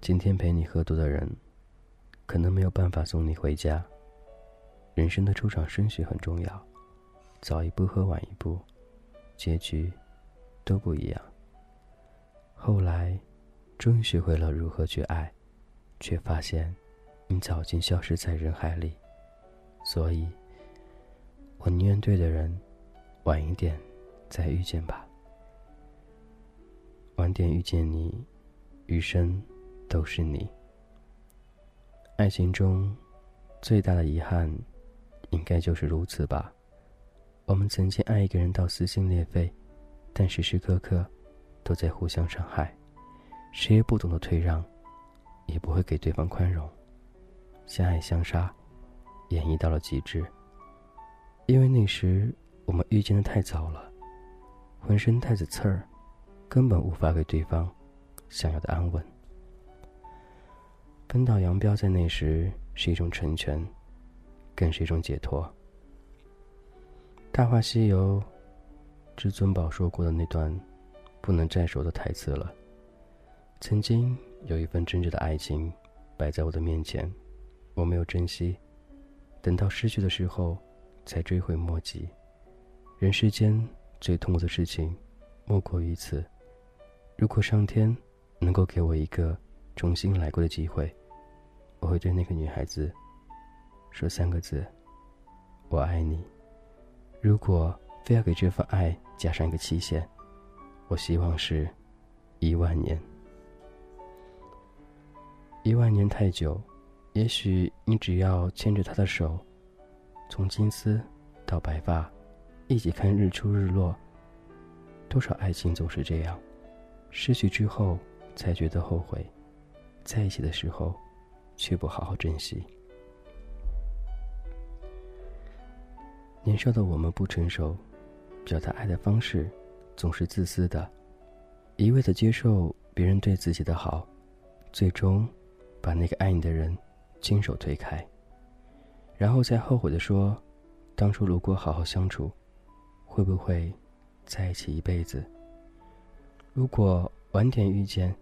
今天陪你喝多的人，可能没有办法送你回家。人生的出场顺序很重要，早一步和晚一步，结局都不一样。后来，终于学会了如何去爱，却发现你早已经消失在人海里。所以，我宁愿对的人，晚一点再遇见吧。晚点遇见你，余生。都是你。爱情中最大的遗憾，应该就是如此吧。我们曾经爱一个人到撕心裂肺，但时时刻刻都在互相伤害，谁也不懂得退让，也不会给对方宽容，相爱相杀，演绎到了极致。因为那时我们遇见的太早了，浑身带着刺儿，根本无法给对方想要的安稳。分道扬镳在那时是一种成全，更是一种解脱。《大话西游》，至尊宝说过的那段不能再说的台词了。曾经有一份真挚的爱情摆在我的面前，我没有珍惜，等到失去的时候才追悔莫及。人世间最痛苦的事情，莫过于此。如果上天能够给我一个。重新来过的机会，我会对那个女孩子说三个字：“我爱你。”如果非要给这份爱加上一个期限，我希望是一万年。一万年太久，也许你只要牵着他的手，从金丝到白发，一起看日出日落。多少爱情总是这样，失去之后才觉得后悔。在一起的时候，却不好好珍惜。年少的我们不成熟，表达爱的方式总是自私的，一味的接受别人对自己的好，最终把那个爱你的人亲手推开，然后再后悔的说：“当初如果好好相处，会不会在一起一辈子？”如果晚点遇见，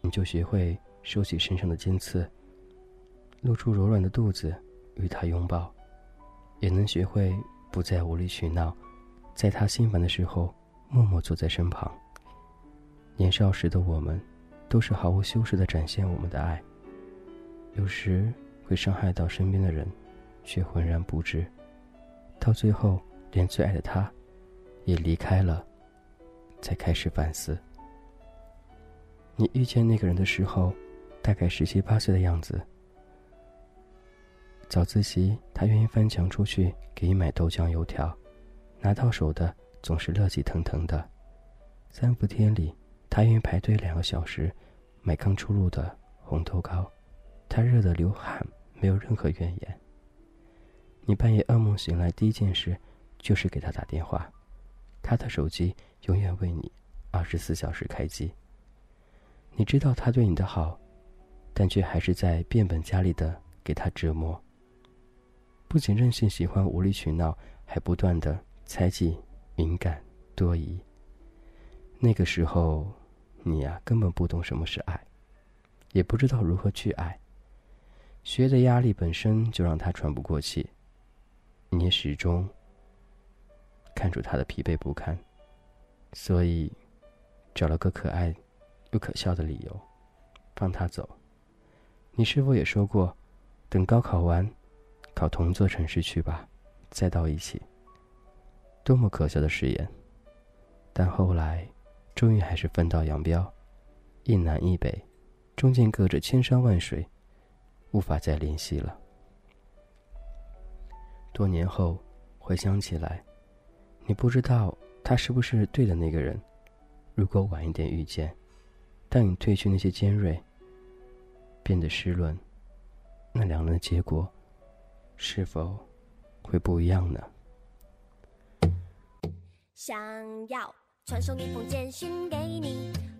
你就学会。收起身上的尖刺，露出柔软的肚子，与他拥抱，也能学会不再无理取闹，在他心烦的时候默默坐在身旁。年少时的我们，都是毫无修饰的展现我们的爱，有时会伤害到身边的人，却浑然不知，到最后连最爱的他，也离开了，才开始反思。你遇见那个人的时候。大概十七八岁的样子。早自习，他愿意翻墙出去给你买豆浆油条，拿到手的总是热气腾腾的。三伏天里，他愿意排队两个小时买刚出炉的红豆糕，他热得流汗，没有任何怨言。你半夜噩梦醒来，第一件事就是给他打电话，他的手机永远为你二十四小时开机。你知道他对你的好。但却还是在变本加厉的给他折磨。不仅任性喜欢无理取闹，还不断的猜忌、敏感、多疑。那个时候，你呀根本不懂什么是爱，也不知道如何去爱。学的压力本身就让他喘不过气，你也始终看出他的疲惫不堪，所以找了个可爱又可笑的理由，放他走。你是否也说过，等高考完，考同座城市去吧，再到一起。多么可笑的誓言！但后来，终于还是分道扬镳，一南一北，中间隔着千山万水，无法再联系了。多年后回想起来，你不知道他是不是对的那个人。如果晚一点遇见，当你褪去那些尖锐。变得湿润，那两人的结果是否会不一样呢？想要传送一封简讯给你，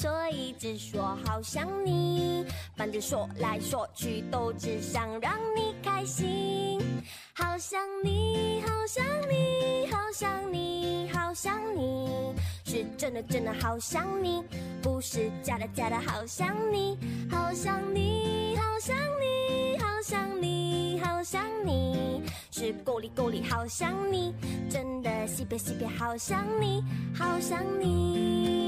所以只说好想你。反正说来说去都只想让你开心，好想你，好想你，好想你，好想你，是真的真的好想你，不是假的假的好想你，好想你，好想你，好想你，好想你，是够力够力好想你，真的西北西北好想你，好想你。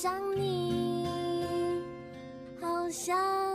想你，好想。